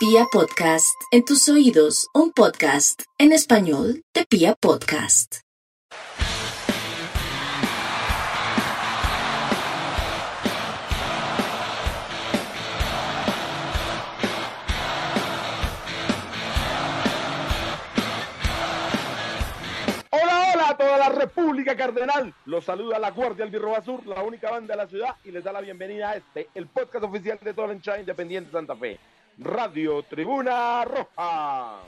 Pia Podcast, en tus oídos, un podcast en español de Pia Podcast. Hola, hola a toda la República Cardenal. Los saluda la Guardia Albirroba Azul, la única banda de la ciudad, y les da la bienvenida a este, el podcast oficial de todo el hinchada independiente Santa Fe. Radio Tribuna Roja.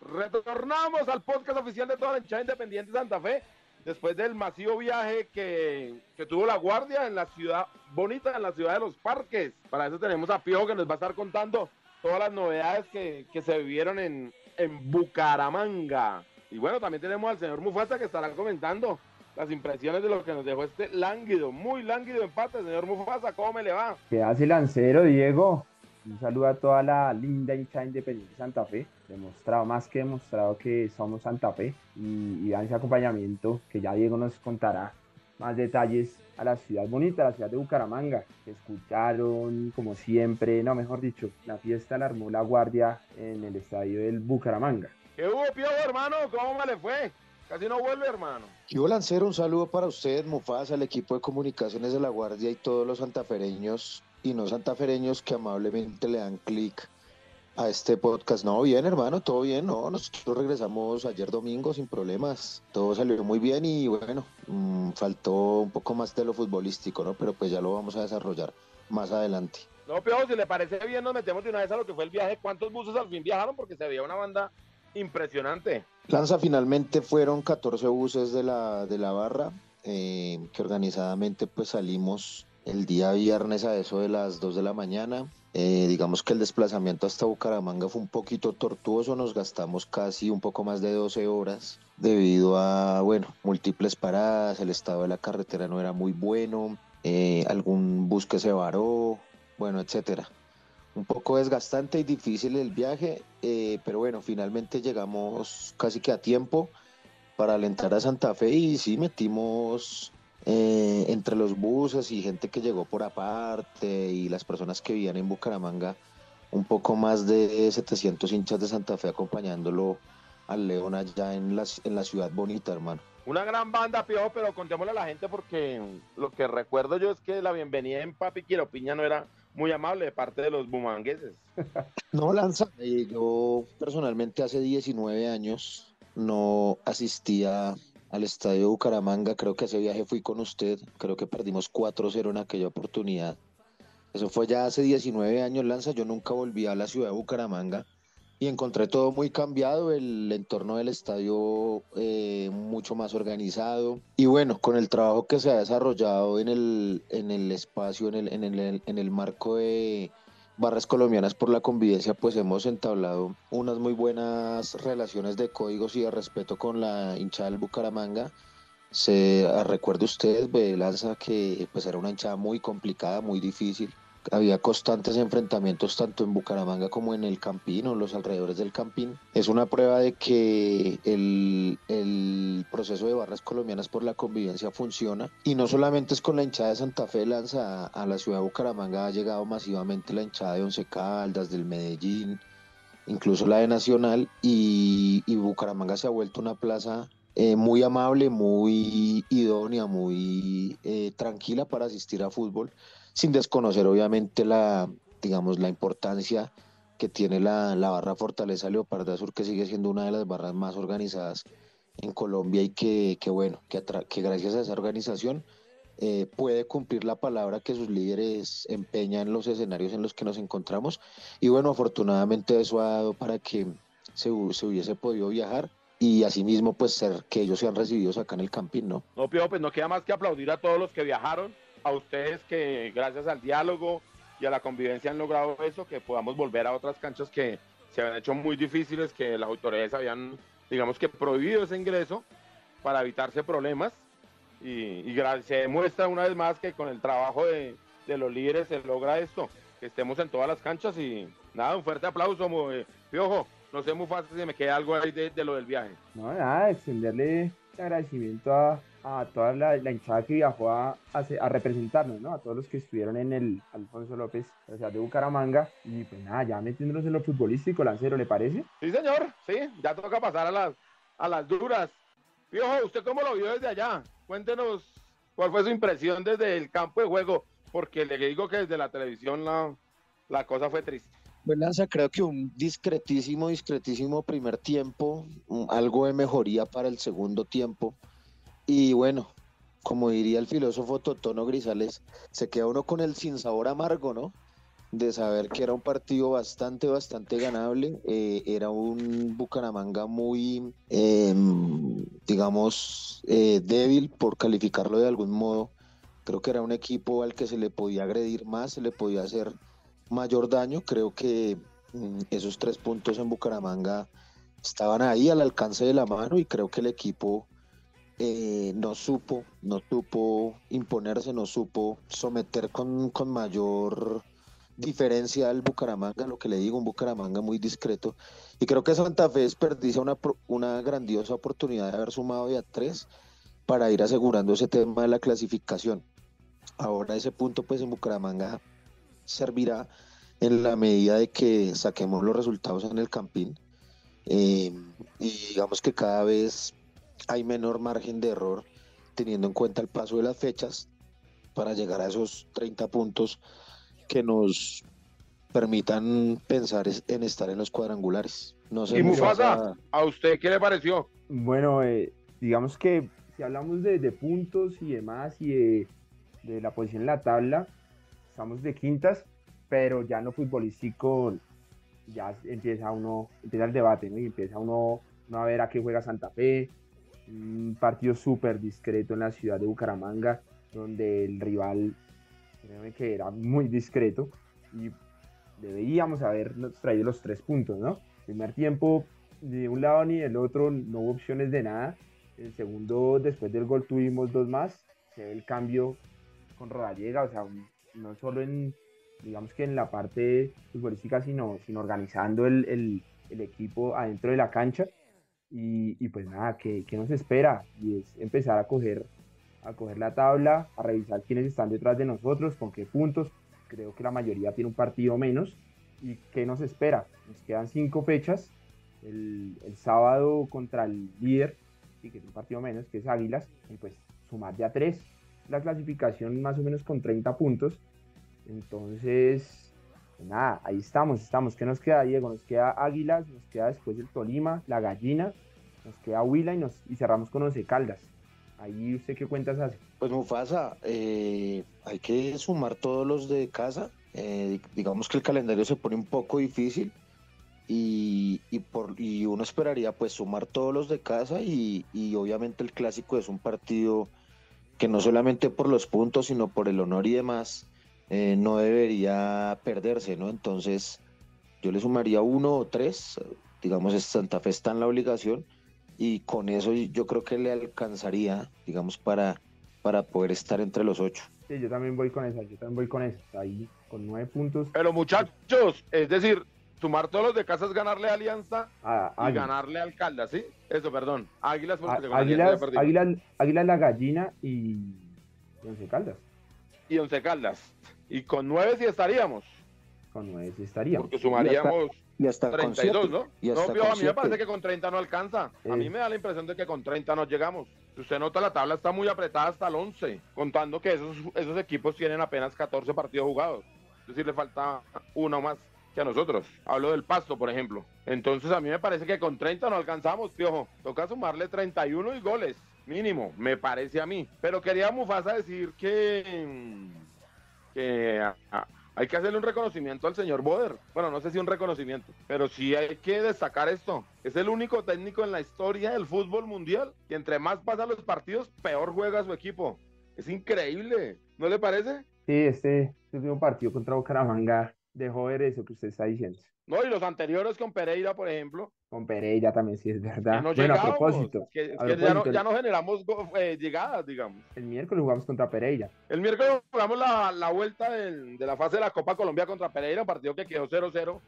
Retornamos al podcast oficial de toda la hinchada independiente Santa Fe después del masivo viaje que, que, tuvo la Guardia en la ciudad bonita, en la ciudad de los parques. Para eso tenemos a Piojo que nos va a estar contando todas las novedades que, que se vivieron en, en Bucaramanga. Y bueno, también tenemos al señor Mufasa que estará comentando las impresiones de lo que nos dejó este lánguido, muy lánguido empate. Señor Mufasa, ¿cómo me le va? ¿Qué hace Lancero, Diego? Un saludo a toda la linda hincha independiente de Santa Fe. Demostrado, más que demostrado que somos Santa Fe. Y, y dan ese acompañamiento que ya Diego nos contará más detalles a la ciudad bonita, a la ciudad de Bucaramanga. Escucharon, como siempre, no, mejor dicho, la fiesta la armó la guardia en el estadio del Bucaramanga. ¿Qué hubo, Pío, hermano? ¿Cómo le fue? Casi no vuelve, hermano. Yo Lancero, un saludo para usted, Mufasa, el equipo de comunicaciones de la Guardia y todos los santafereños y no santafereños que amablemente le dan clic a este podcast. No, bien, hermano, todo bien, no, nosotros regresamos ayer domingo sin problemas, todo salió muy bien y bueno, mmm, faltó un poco más de lo futbolístico, ¿no? Pero pues ya lo vamos a desarrollar más adelante. No, Piojo, si le parece bien, nos metemos de una vez a lo que fue el viaje. ¿Cuántos buses al fin viajaron? Porque se veía una banda impresionante. Lanza finalmente fueron 14 buses de la, de la barra, eh, que organizadamente pues salimos el día viernes a eso de las 2 de la mañana. Eh, digamos que el desplazamiento hasta Bucaramanga fue un poquito tortuoso, nos gastamos casi un poco más de 12 horas debido a, bueno, múltiples paradas, el estado de la carretera no era muy bueno, eh, algún bus que se varó, bueno, etcétera un poco desgastante y difícil el viaje, eh, pero bueno, finalmente llegamos casi que a tiempo para alentar a Santa Fe y sí metimos eh, entre los buses y gente que llegó por aparte y las personas que vivían en Bucaramanga, un poco más de 700 hinchas de Santa Fe acompañándolo al León allá en la, en la ciudad bonita, hermano. Una gran banda, Piojo, pero contémosle a la gente porque lo que recuerdo yo es que la bienvenida en Papi Quiropiña no era muy amable de parte de los bumangueses. No, Lanza, eh, yo personalmente hace 19 años no asistía al estadio Bucaramanga, creo que ese viaje fui con usted, creo que perdimos 4-0 en aquella oportunidad. Eso fue ya hace 19 años, Lanza, yo nunca volví a la ciudad de Bucaramanga y encontré todo muy cambiado, el entorno del estadio eh, mucho más organizado y bueno, con el trabajo que se ha desarrollado en el, en el espacio, en el, en, el, en el marco de Barras Colombianas por la Convivencia, pues hemos entablado unas muy buenas relaciones de códigos y de respeto con la hinchada del Bucaramanga. Se recuerde usted, Lanza, que pues era una hinchada muy complicada, muy difícil había constantes enfrentamientos tanto en Bucaramanga como en el Campín o los alrededores del Campín. Es una prueba de que el, el, proceso de barras colombianas por la convivencia funciona y no solamente es con la hinchada de Santa Fe lanza a, la ciudad de Bucaramanga ha llegado masivamente la hinchada de Once Caldas, del Medellín, incluso la de Nacional y, y Bucaramanga se ha vuelto una plaza eh, muy amable, muy idónea, muy eh, tranquila para asistir a fútbol sin desconocer obviamente la, digamos, la importancia que tiene la, la barra Fortaleza Leoparda Sur, que sigue siendo una de las barras más organizadas en Colombia y que, que bueno, que, que, gracias a esa organización eh, puede cumplir la palabra que sus líderes empeñan en los escenarios en los que nos encontramos. Y bueno, afortunadamente eso ha dado para que se, se hubiese podido viajar y asimismo pues ser que ellos sean recibidos acá en el Campín, ¿no? No, Pío, pues no queda más que aplaudir a todos los que viajaron a ustedes que gracias al diálogo y a la convivencia han logrado eso, que podamos volver a otras canchas que se habían hecho muy difíciles, que las autoridades habían, digamos que, prohibido ese ingreso para evitarse problemas. Y, se demuestra una vez más que con el trabajo de, de, los líderes se logra esto, que estemos en todas las canchas y nada, un fuerte aplauso, eh, Piojo. No sé muy fácil si me queda algo ahí de, de lo del viaje. No, nada, extenderle agradecimiento a, a toda la, la hinchada que viajó a, a, representarnos, ¿no? A todos los que estuvieron en el Alfonso López, o sea, de Bucaramanga. Y pues nada, ya metiéndonos en lo futbolístico, Lancero, ¿le parece? Sí, señor, sí, ya toca pasar a las, a las duras. Piojo, ¿usted cómo lo vio desde allá? Cuéntenos cuál fue su impresión desde el campo de juego, porque le digo que desde la televisión la, la cosa fue triste. Pues Lanza, creo que un discretísimo, discretísimo primer tiempo, algo de mejoría para el segundo tiempo. Y bueno, como diría el filósofo Totono Grisales, se queda uno con el sinsabor amargo, ¿no? De saber que era un partido bastante, bastante ganable. Eh, era un Bucaramanga muy, em, digamos, eh, débil, por calificarlo de algún modo. Creo que era un equipo al que se le podía agredir más, se le podía hacer mayor daño. Creo que mm, esos tres puntos en Bucaramanga estaban ahí al alcance de la mano y creo que el equipo eh, no supo, no supo imponerse, no supo someter con, con mayor diferencia al Bucaramanga, lo que le digo, un Bucaramanga muy discreto. Y creo que Santa Fe desperdicia una, una grandiosa oportunidad de haber sumado ya tres para ir asegurando ese tema de la clasificación. Ahora ese punto pues en Bucaramanga servirá en la medida de que saquemos los resultados en el Campín. Eh, y digamos que cada vez hay menor margen de error teniendo en cuenta el paso de las fechas para llegar a esos 30 puntos que nos permitan pensar en estar en los cuadrangulares. No sé, y Mufasa, ¿a usted qué le pareció? Bueno, eh, digamos que si hablamos de, puntos y demás y de, de, la posición en la tabla, estamos de quintas, pero ya no futbolístico ya empieza uno, empieza el debate, ¿no? Y empieza uno, a ver a qué juega Santa Fe, un partido súper discreto en la ciudad de Bucaramanga, donde el rival, que era muy discreto, y deberíamos habernos traído los tres puntos, ¿no? Primer tiempo, de un lado ni del otro, no hubo opciones de nada. El segundo, después del gol, tuvimos dos más. Se ve el cambio con Rodallega, o sea, no solo en, digamos que en la parte futbolística, sino, sino organizando el, el, el equipo adentro de la cancha. Y, pues nada, ¿qué, ¿qué, nos espera? Y es empezar a coger, a coger la tabla, a revisar quiénes están detrás de nosotros, con qué puntos. Creo que la mayoría tiene un partido menos. ¿Y qué nos espera? Nos quedan cinco fechas. El, sábado contra el líder, y que es un partido menos, que es Águilas, y pues sumar ya tres la clasificación más o menos con 30 puntos. Entonces, nada, ahí estamos, estamos. ¿Qué nos queda, Diego? Nos queda Águilas, nos queda después el Tolima, la Gallina, nos queda Huila y, nos, y cerramos con Once Caldas. Ahí usted qué cuentas hace. Pues Mufasa, eh, hay que sumar todos los de casa. Eh, digamos que el calendario se pone un poco difícil y, y, por, y uno esperaría pues sumar todos los de casa y, y obviamente el clásico es un partido que no solamente por los puntos, sino por el honor y demás, eh, no debería perderse, ¿no? Entonces, yo le sumaría uno o tres, digamos, Santa Fe está en la obligación, y con eso yo creo que le alcanzaría, digamos, para, para poder estar entre los ocho. Sí, yo también voy con esa, yo también voy con esa, ahí con nueve puntos. Pero muchachos, es decir, sumar todos los de casa es ganarle a Alianza y ganarle Caldas, ¿sí? Eso, perdón. Águilas, porque Águilas, Águilas, Águilas, la gallina y Once Caldas. Y Once Caldas. Y con nueve sí estaríamos. Con nueve sí estaríamos. Porque sumaríamos y hasta, 32, ¿no? no, a mí me parece que con 30 no alcanza. A mí me da la impresión de que con 30 no llegamos. Si usted nota, la tabla está muy apretada hasta el 11, contando que esos, esos equipos tienen apenas 14 partidos jugados. Es decir, le falta uno más que a nosotros. Hablo del pasto, por ejemplo. Entonces a mí me parece que con 30 no alcanzamos, piojo. Toca sumarle 31 y goles, mínimo, me parece a mí. Pero quería Mufasa decir que, que hay que hacerle un reconocimiento al señor Boder. Bueno, no sé si un reconocimiento, pero sí hay que destacar esto. Es el único técnico en la historia del fútbol mundial que entre más pasan los partidos, peor juega su equipo. Es increíble, ¿no le parece? Sí, este, este último partido contra Bucaramanga dejó ver eso que usted está diciendo. No, y los anteriores con Pereira, por ejemplo. Con Pereira también, sí, es verdad. No bueno, a propósito. ya, no, generamos eh, llegadas, digamos. El miércoles jugamos contra Pereira. El miércoles jugamos la, la vuelta de la fase de la Copa Colombia contra Pereira, un partido que quedó 0-0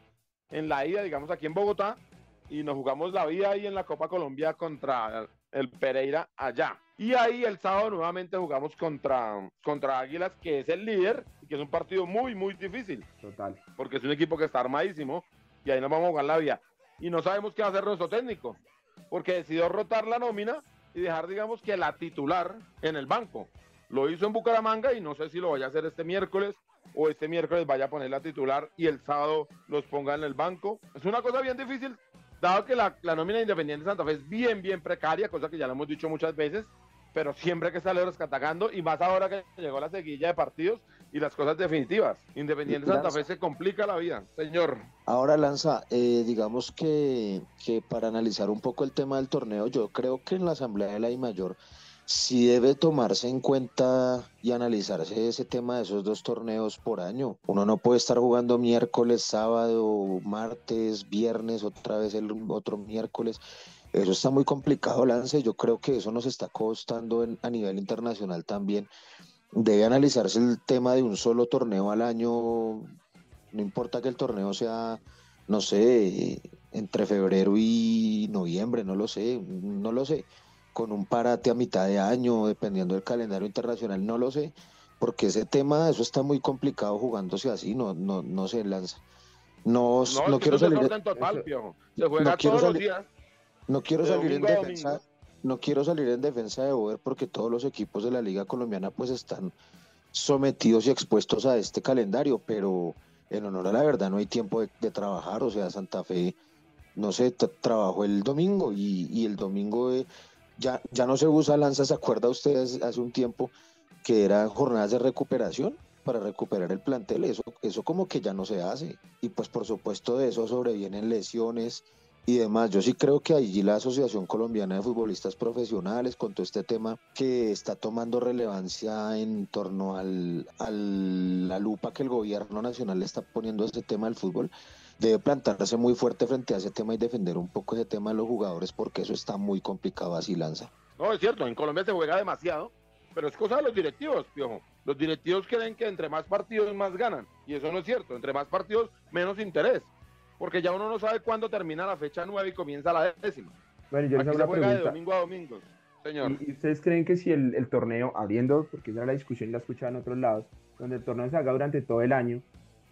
en la ida, digamos, aquí en Bogotá. Y nos jugamos la vida ahí en la Copa Colombia contra el Pereira allá. Y ahí el sábado nuevamente jugamos contra, contra Águilas, que es el líder, y que es un partido muy, muy difícil. Total. Porque es un equipo que está armadísimo, y ahí nos vamos a jugar la vía. Y no sabemos qué va a hacer nuestro técnico, porque decidió rotar la nómina y dejar, digamos, que la titular en el banco. Lo hizo en Bucaramanga y no sé si lo vaya a hacer este miércoles o este miércoles vaya a poner la titular y el sábado los ponga en el banco. Es una cosa bien difícil, dado que la, la nómina de Independiente Santa Fe es bien, bien precaria, cosa que ya lo hemos dicho muchas veces, pero siempre que sale rescatagando y más ahora que llegó la seguilla de partidos y las cosas definitivas. Independiente Santa Fe se complica la vida, señor. Ahora, Lanza, eh, digamos que, que para analizar un poco el tema del torneo, yo creo que en la Asamblea de la I Mayor sí debe tomarse en cuenta y analizarse ese tema de esos dos torneos por año. Uno no puede estar jugando miércoles, sábado, martes, viernes, otra vez el otro miércoles. Eso está muy complicado, Lance. Yo creo que eso nos está costando en, a nivel internacional también. Debe analizarse el tema de un solo torneo al año. No importa que el torneo sea, no sé, entre febrero y noviembre, no lo sé, no lo sé con un parate a mitad de año, dependiendo del calendario internacional, no lo sé, porque ese tema, eso está muy complicado jugándose así, no, no, no se lanza. No, no, no quiero salir de, total, Se juega no quiero salir, los días. No quiero de salir en defensa, no quiero salir en defensa de Boer porque todos los equipos de la Liga Colombiana pues están sometidos y expuestos a este calendario, pero en honor a la verdad no hay tiempo de, de trabajar, o sea, Santa Fe, no sé, tra- trabajó el domingo y, y el domingo eh, ya, ya no se usa lanza, ¿se acuerda ustedes hace un tiempo que eran jornadas de recuperación para recuperar el plantel? Eso, eso como que ya no se hace. Y pues por supuesto de eso sobrevienen lesiones y demás. Yo sí creo que allí la Asociación Colombiana de Futbolistas Profesionales, con todo este tema que está tomando relevancia en torno al, al- la lupa que el gobierno nacional le está poniendo a ese tema del fútbol, debe plantarse muy fuerte frente a ese tema y defender un poco ese tema de los jugadores porque eso está muy complicado así lanza. No, es cierto, en Colombia se juega demasiado, pero es cosa de los directivos, piojo. Los directivos creen que entre más partidos más ganan, y eso no es cierto. Entre más partidos, menos interés, porque ya uno no sabe cuándo termina la fecha nueve y comienza la décima. Bueno, yo les Aquí hago se una juega de pregunta. domingo a domingo, señor. ¿Y, y ustedes creen que si el, el torneo, abriendo, porque esa era la discusión y la escuchaba en otros lados, donde el torneo se haga durante todo el año,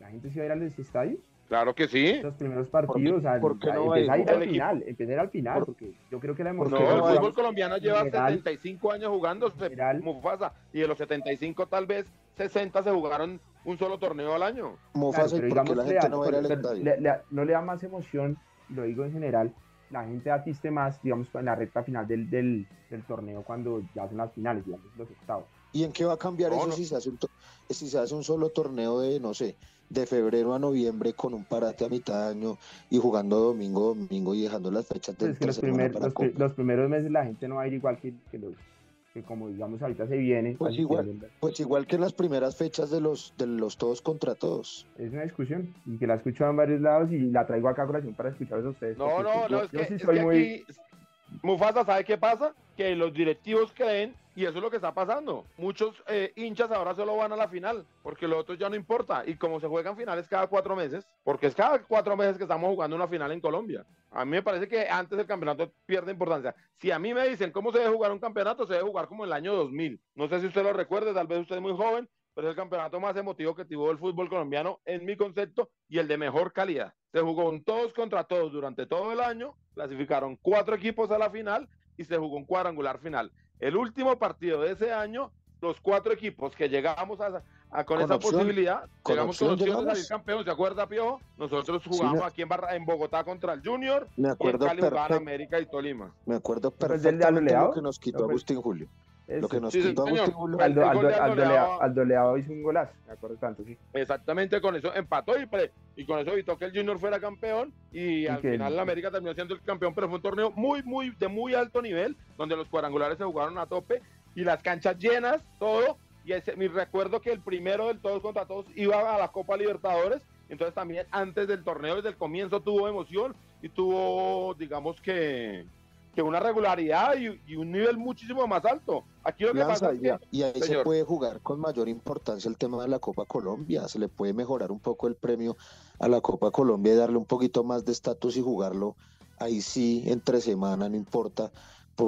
la gente se va a ir a los estadios? Claro que sí. Los primeros partidos, qué no a ir el al equipo? final, empezar al final, Por- porque yo creo que la ¿por No, qué emoción... el no hay? fútbol colombiano lleva general- 75 años jugando, general- Mufasa, y de los 75 tal vez 60 se jugaron un solo torneo al año. Claro, Mofasa, pero ¿y por qué digamos, la le gente da- no va a ir al pero estadio? le- le- no le da más emoción, lo digo en general, la gente atiste más, digamos, en la recta final del, del, del torneo cuando ya son las finales, digamos, los octavos. ¿Y en qué va a cambiar No, eso no. si se hace un to- si se hace un solo torneo de, no sé, de febrero a noviembre con un parate a mitad de año y jugando domingo a domingo y dejando las fechas de Pues es que los, primer- para los, los primeros meses la gente no va a ir igual que, que los que como digamos ahorita se viene. Pues que igual. Pues igual que en las primeras fechas de los de los todos contra todos. Es una discusión y que la he escuchado en varios lados y la traigo acá a colación para escucharlos a ustedes. No, no, yo- no, es yo que, sí es soy que muy... aquí Mufasa sabe qué pasa, que los directivos creen, y eso es lo que está pasando. Muchos eh, hinchas ahora solo van a la final, porque lo otro ya no importa. Y como se juegan finales cada cuatro meses, porque es cada cuatro meses que estamos jugando una final en Colombia. A mí me parece que antes el campeonato pierde importancia. Si a mí me dicen cómo se debe jugar un campeonato, se debe jugar como en el año 2000. No sé si usted lo recuerde, tal vez usted es muy joven, pero es el campeonato más emotivo que tuvo el fútbol colombiano en mi concepto y el de mejor calidad. Se jugó un todos contra todos durante todo el año, clasificaron cuatro equipos a la final y se jugó un cuadrangular final. El último partido de ese año, los cuatro equipos que llegamos a, a- con, Con esa opción- posibilidad, con llegamos opción con opción de llegamos. salir campeón, ¿se acuerda, Piojo? Nosotros jugamos me- aquí en, Barra- en Bogotá contra el Junior Me y en acuerdo Cali América y Tolima. me acuerdo fue el del perfectamente lo que nos quitó ¿No fue el- Agustín Julio. Lo que nos Sí, quitó. Agustín Aldo, Leao- Leao hizo un golazo, me acuerdo tanto, sí. Exactamente con eso empató y, pre- y con eso evitó que el Junior fuera campeón y al que- final la América terminó siendo el campeón, pero fue un torneo muy, muy, de muy alto nivel, donde los cuadrangulares se jugaron a tope y las canchas llenas, todo. Y ese, mi recuerdo que el primero del todos contra todos iba a la Copa Libertadores, entonces también antes del torneo, desde el comienzo tuvo emoción y tuvo, digamos que, que una regularidad y, y un nivel muchísimo más alto. Aquí lo que Lanza, pasa es y, que y ahí se puede jugar con mayor importancia el tema de la Copa Colombia. Se le puede mejorar un poco el premio a la Copa Colombia y darle un poquito más de estatus y jugarlo ahí sí entre semana, no importa.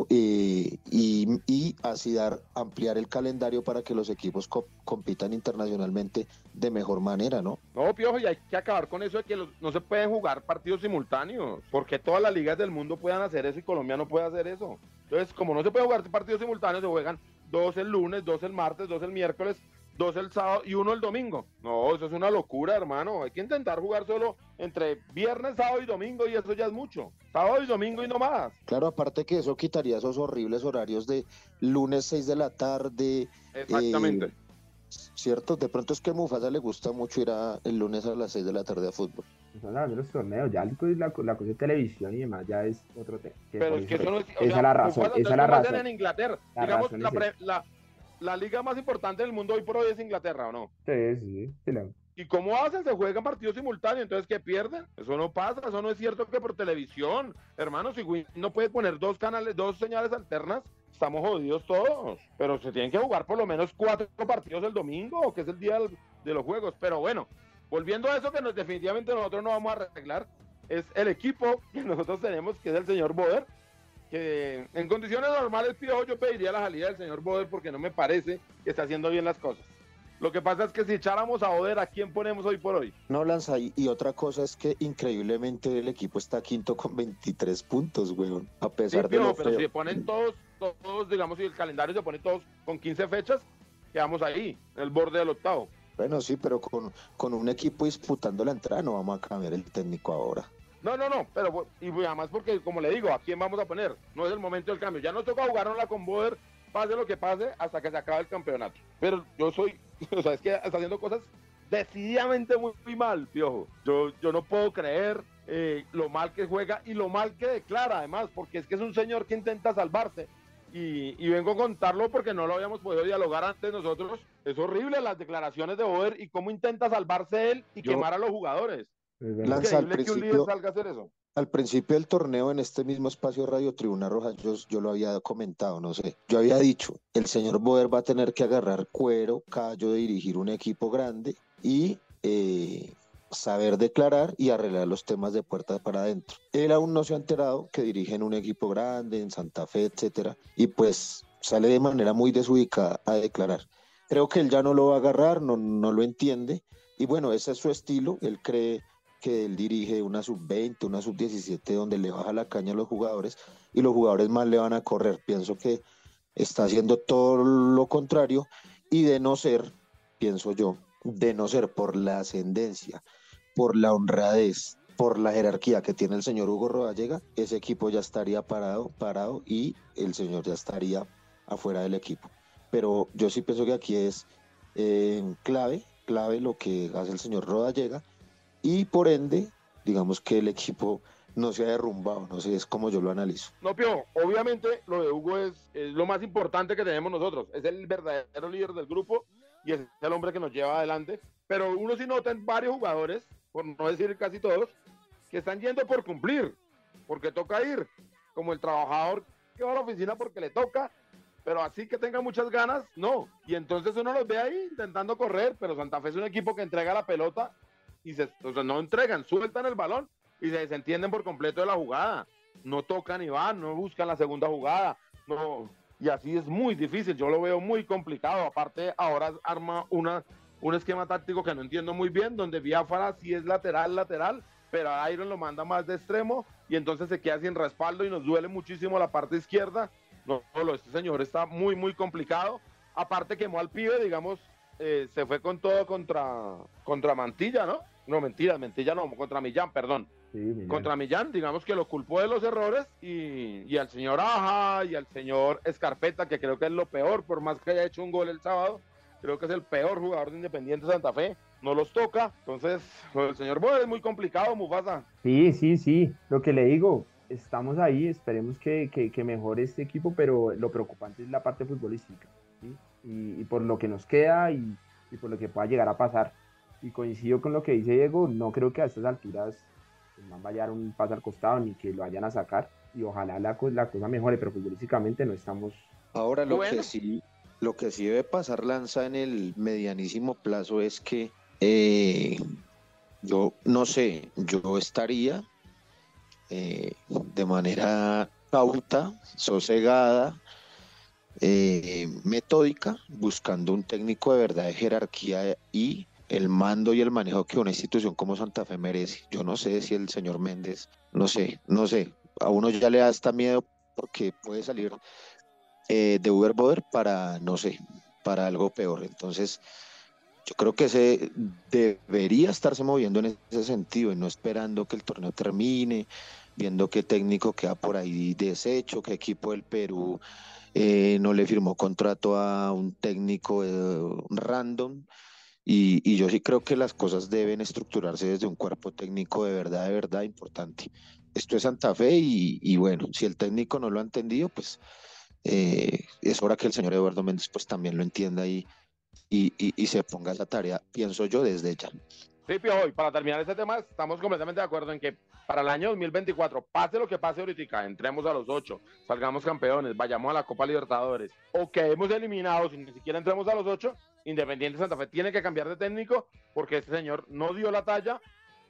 Y, y, así dar, ampliar el calendario para que los equipos compitan internacionalmente de mejor manera, ¿no? No, Piojo, y hay que acabar con eso de que no se pueden jugar partidos simultáneos, porque todas las ligas del mundo puedan hacer eso y Colombia no puede hacer eso. Entonces, como no se puede jugar partidos simultáneos, se juegan dos el lunes, dos el martes, dos el miércoles, dos el sábado y uno el domingo. No, eso es una locura, hermano. Hay que intentar jugar solo entre viernes, sábado y domingo y eso ya es mucho. Sábado y domingo y no más. Claro, aparte que eso quitaría esos horribles horarios de lunes 6 de la tarde. Exactamente. Eh, Cierto, de pronto es que a Mufasa le gusta mucho ir a, el lunes a las 6 de la tarde a fútbol. Son pues los torneos, ya la, la, cosa de televisión y demás ya es otro tema. Pero es que eso no es. Esa es la razón. Esa es la razón. en Inglaterra. Digamos, la, la liga más importante del mundo hoy por hoy es Inglaterra, ¿o no? Sí, sí, sí. ¿Y cómo hacen? Se juegan partidos simultáneos, entonces ¿qué pierden? Eso no pasa, eso no es cierto que por televisión. Hermano, si no puede poner dos canales, dos señales alternas, estamos jodidos todos. Pero se tienen que jugar por lo menos cuatro partidos el domingo, que es el día de los juegos. Pero bueno, volviendo a eso que nos, definitivamente nosotros no vamos a arreglar, es el equipo que nosotros tenemos, que es el señor Boder que en condiciones normales, Piojo, yo pediría la salida del señor Boder porque no me parece que está haciendo bien las cosas. Lo que pasa es que si echáramos a Boder, ¿a quién ponemos hoy por hoy? No, Lanza, y otra cosa es que increíblemente el equipo está quinto con 23 puntos, weón, a pesar de lo pero si se ponen todos, todos, digamos, si el calendario se pone todos con 15 fechas, quedamos ahí, en el borde del octavo. Bueno, sí, pero con, con un equipo disputando la entrada no vamos a cambiar el técnico ahora. No, no, no, pero y además porque, como le digo, ¿a quién vamos a poner? No es el momento del cambio. Ya nos toca jugarnos con Boder, pase lo que pase, hasta que se acabe el campeonato. Pero yo soy, o sea, es que está haciendo cosas decididamente muy, mal, piojo. Yo, yo no puedo creer eh, lo mal que juega y lo mal que declara, además, porque es que es un señor que intenta salvarse. Y, y, vengo a contarlo porque no lo habíamos podido dialogar antes nosotros. Es horrible las declaraciones de Boder y cómo intenta salvarse él y quemar a los jugadores. Lanza, al principio, al principio del torneo, en este mismo espacio Radio Tribuna Roja, yo, yo, lo había comentado, no sé. Yo había dicho, el señor Boder va a tener que agarrar cuero, callo de dirigir un equipo grande y eh, saber declarar y arreglar los temas de puertas para adentro. Él aún no se ha enterado que dirige en un equipo grande, en Santa Fe, etcétera, y pues sale de manera muy desubicada a declarar. Creo que él ya no lo va a agarrar, no, no lo entiende, y bueno, ese es su estilo, él cree que él dirige una sub-20, una sub-17, donde le baja la caña a los jugadores y los jugadores más le van a correr. Pienso que está haciendo todo lo contrario y de no ser, pienso yo, de no ser por la ascendencia, por la honradez, por la jerarquía que tiene el señor Hugo Rodallega, ese equipo ya estaría parado, parado y el señor ya estaría afuera del equipo. Pero yo sí pienso que aquí es eh, clave, clave lo que hace el señor Rodallega y por ende, digamos que el equipo no se ha derrumbado, no sé, es como yo lo analizo. No, Pio, obviamente lo de Hugo es, lo más importante que tenemos nosotros, es el verdadero líder del grupo y es el hombre que nos lleva adelante, pero uno sí nota en varios jugadores, por no decir casi todos, que están yendo por cumplir, porque toca ir, como el trabajador que va a la oficina porque le toca, pero así que tenga muchas ganas, no. Y entonces uno los ve ahí intentando correr, pero Santa Fe es un equipo que entrega la pelota y se, no entregan, sueltan el balón y se desentienden por completo de la jugada. No tocan y van, no buscan la segunda jugada. No, y así es muy difícil, yo lo veo muy complicado. Aparte, ahora arma una, un esquema táctico que no entiendo muy bien, donde Biafara sí es lateral, lateral, pero a Iron lo manda más de extremo y entonces se queda sin respaldo y nos duele muchísimo la parte izquierda. No, no este señor está muy, muy complicado. Aparte quemó al pibe, digamos, eh, se fue con todo contra, contra Mantilla, ¿no? No, mentira, Mantilla no, contra Millán, perdón. Contra Millán, digamos que lo culpó de los errores y, y, al señor Aja y al señor Escarpeta, que creo que es lo peor, por más que haya hecho un gol el sábado, creo que es el peor jugador de Independiente Santa Fe, no los toca, entonces el señor Boy es muy complicado, Mufasa. Sí, sí, sí, lo que le digo, estamos ahí, esperemos que, que, que mejore este equipo, pero lo preocupante es la parte futbolística. ¿sí? y, por lo que nos queda y, por lo que pueda llegar a pasar. Y coincido con lo que dice Diego, no creo que a estas alturas el man vaya a dar un paso al costado ni que lo vayan a sacar y ojalá la, la cosa mejore, pero futbolísticamente no estamos... Ahora lo que sí lo que sí debe pasar Lanza en el medianísimo plazo es que eh, yo no sé, yo estaría eh, de manera cauta, sosegada, eh, metódica, buscando un técnico de verdad de jerarquía y el mando y el manejo que una institución como Santa Fe merece. Yo no sé si el señor Méndez, no sé, no sé, a uno ya le da hasta miedo porque puede salir eh, de Uber Boder para, no sé, para algo peor. Entonces, yo creo que se debería estarse moviendo en ese sentido y no esperando que el torneo termine, viendo qué técnico queda por ahí deshecho, qué equipo del Perú eh, no le firmó contrato a un técnico eh, random. Y, yo sí creo que las cosas deben estructurarse desde un cuerpo técnico de verdad, de verdad importante. Esto es Santa Fe y, bueno, si el técnico no lo ha entendido, pues eh, es hora que el señor Eduardo Méndez pues también lo entienda y, y, se ponga esa tarea, pienso yo, desde ya. Sí, Piojo, y para terminar este tema, estamos completamente de acuerdo en que para el año 2024, pase lo que pase ahorita, entremos a los ocho, salgamos campeones, vayamos a la Copa Libertadores, o quedemos eliminados y ni siquiera entremos a los ocho, Independiente Santa Fe tiene que cambiar de técnico porque este señor no dio la talla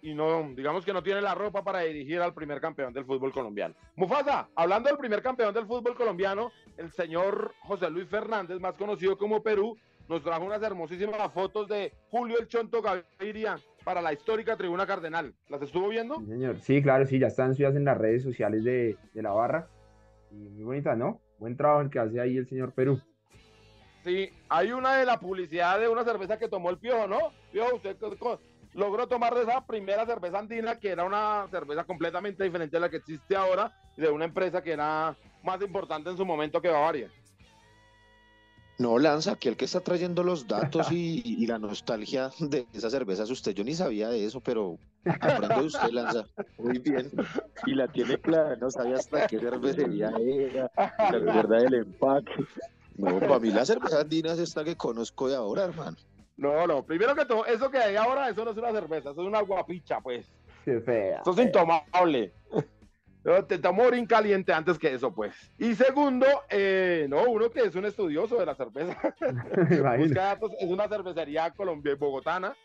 y no, digamos que no tiene la ropa para dirigir al primer campeón del fútbol colombiano. Mufasa, hablando del primer campeón del fútbol colombiano, el señor José Luis Fernández, más conocido como Perú, nos trajo unas hermosísimas fotos de Julio El Chonto Gaviria para la histórica Tribuna Cardenal. ¿Las estuvo viendo? Sí, señor. Sí, claro, sí, ya están subidas en las redes sociales de, la barra. Muy bonitas, ¿no? Buen trabajo el que hace ahí el señor Perú. Sí, hay una de la publicidad de una cerveza que tomó el Piojo, ¿no? Piojo, usted logró tomar de esa primera cerveza andina, que era una cerveza completamente diferente a la que existe ahora, de una empresa que era más importante en su momento que Bavaria. No, Lanza, aquí el que está trayendo los datos y, la nostalgia de esas cervezas, usted, yo ni sabía de eso, pero aprende usted, Lanza, muy bien. Y la tiene clara, no sabía hasta qué cervecería era, la verdad del empaque. No, para mí la cerveza andina es esta que conozco de ahora, hermano. No, no, primero que todo, eso que hay ahora, eso no es una cerveza, eso es una guapicha, pues. Qué fea. Eso es intomable. Te tomo morir caliente antes que eso, pues. Y segundo, eh, no, uno que es un estudioso de la cerveza. Busca datos, es una cervecería colombiana bogotana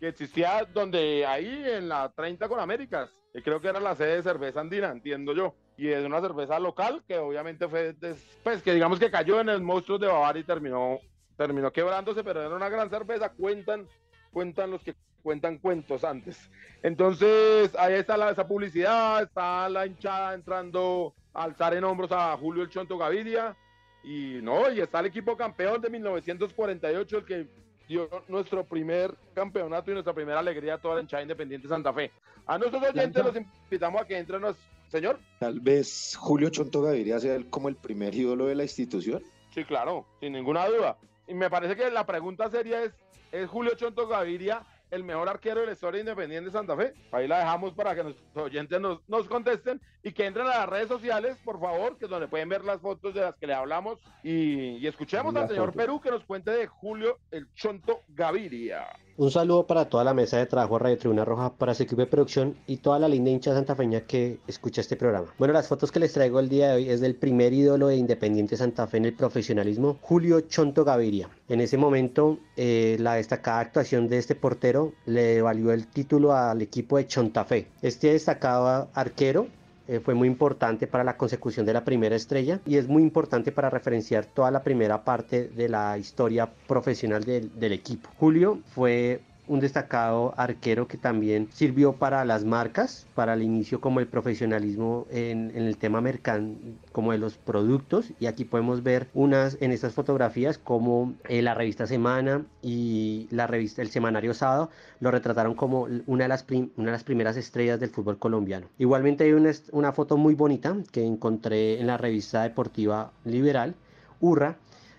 que existía donde ahí en la 30 con Américas. Que creo que era la sede de cerveza andina, entiendo yo. Y es una cerveza local que obviamente fue, pues que digamos que cayó en el monstruo de Bavaria y terminó, terminó quebrándose, pero era una gran cerveza. Cuentan, cuentan los que cuentan cuentos antes. Entonces, ahí está la, esa publicidad, está la hinchada entrando a alzar en hombros a Julio El Chonto Gaviria. Y no, y está el equipo campeón de 1948, el que dio nuestro primer campeonato y nuestra primera alegría a toda la hinchada independiente Santa Fe. A nuestros oyentes los invitamos a que entren, señor. Tal vez Julio Chonto Gaviria sea como el primer ídolo de la institución. Sí, claro, sin ninguna duda. Y me parece que la pregunta seria es, ¿es Julio Chonto Gaviria el mejor arquero de la historia independiente de Santa Fe. Ahí la dejamos para que nuestros oyentes nos, nos, contesten y que entren a las redes sociales, por favor, que es donde pueden ver las fotos de las que le hablamos y, escuchemos al señor Perú que nos cuente de Julio el Chonto Gaviria. Un saludo para toda la mesa de trabajo Radio Tribuna Roja, para su equipo de producción y toda la linda hincha santafeña que escucha este programa. Bueno, las fotos que les traigo el día de hoy es del primer ídolo de Independiente Santa Fe en el profesionalismo, Julio Chonto Gaviria. En ese momento, eh, la destacada actuación de este portero le valió el título al equipo de Chontafe. Este destacado arquero eh, fue muy importante para la consecución de la primera estrella y es muy importante para referenciar toda la primera parte de la historia profesional del, del equipo. Julio fue un destacado arquero que también sirvió para las marcas, para el inicio como el profesionalismo en, el tema mercan, como de los productos. Y aquí podemos ver unas en estas fotografías como eh, la revista Semana y la revista El Semanario Sábado lo retrataron como una de las, una de las primeras estrellas del fútbol colombiano. Igualmente hay una, una foto muy bonita que encontré en la revista deportiva Liberal, Urra,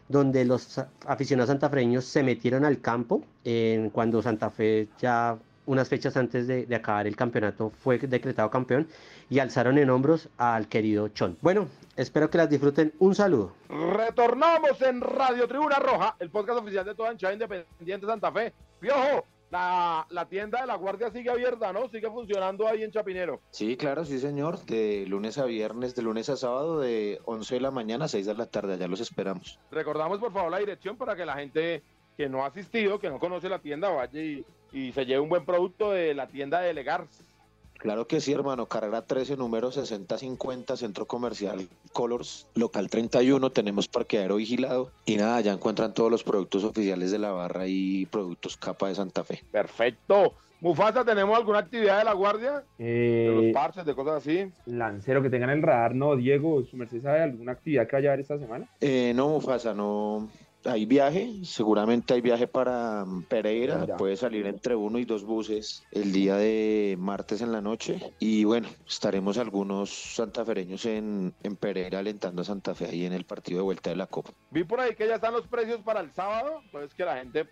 donde los aficionados santafreños se metieron al campo en, cuando Santa Fe ya unas fechas antes de, acabar el campeonato fue decretado campeón y alzaron en hombros al querido Chon. Bueno, espero que las disfruten. Un saludo. Retornamos en Radio Tribuna Roja, el podcast oficial de toda hinchada independiente Santa Fe. Piojo, la, la, tienda de la Guardia sigue abierta, ¿no? Sigue funcionando ahí en Chapinero. Sí, claro, sí, señor. De lunes a viernes, de lunes a sábado, de 11 de la mañana a 6 de la tarde. Allá los esperamos. Recordamos, por favor, la dirección para que la gente que no ha asistido, que no conoce la tienda, vaya y, se lleve un buen producto de la tienda de Legars. Claro que sí, hermano. Carrera 13, número 6050, Centro Comercial Colors, local 31. Tenemos parqueadero vigilado. Y nada, ya encuentran todos los productos oficiales de la barra y productos capa de Santa Fe. Perfecto. Mufasa, ¿tenemos alguna actividad de la guardia? de los Eh, parches, de cosas así. lancero que tengan el radar, no, Diego, ¿su merced sabe alguna actividad que vaya a haber esta semana? Eh, no, Mufasa, no. Hay viaje, seguramente hay viaje para mm, Pereira, puede salir entre uno y dos buses el día de martes en la noche y bueno, estaremos algunos santafereños en, en Pereira alentando a Santa Fe ahí en el partido de vuelta de la Copa. Vi por ahí que ya están los precios para el sábado, entonces que la gente,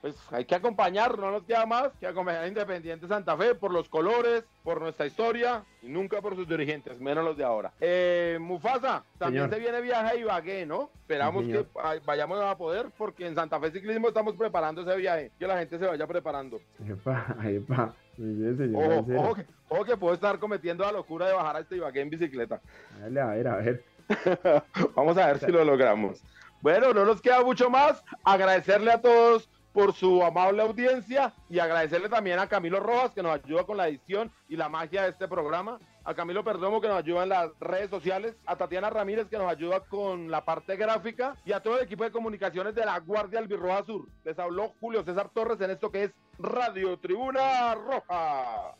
pues hay que acompañar, no nos queda más que acompañar a Independiente Santa Fe por los colores, por nuestra historia y nunca por sus dirigentes, menos los de ahora. Eh, Mufasa, también Señor. se viene viaje a Ibagué, ¿no? Esperamos que vayamos a poder porque en Santa Fe Ciclismo estamos preparando ese viaje, que la gente se vaya preparando. Epa, epa, bien, Ojo, ojo, que, ojo que puedo estar cometiendo la locura de bajar a este Ibagué en bicicleta. Dale, a ver, a ver. Vamos a ver si lo logramos. Bueno, no nos queda mucho más. Agradecerle a todos por su amable audiencia y agradecerle también a Camilo Rojas que nos ayuda con la edición y la magia de este programa. A Camilo Perdomo que nos ayuda en las redes sociales, a Tatiana Ramírez que nos ayuda con la parte gráfica y a todo el equipo de comunicaciones de la Guardia Albirroja Sur. Les habló Julio César Torres en esto que es Radio Tribuna Roja.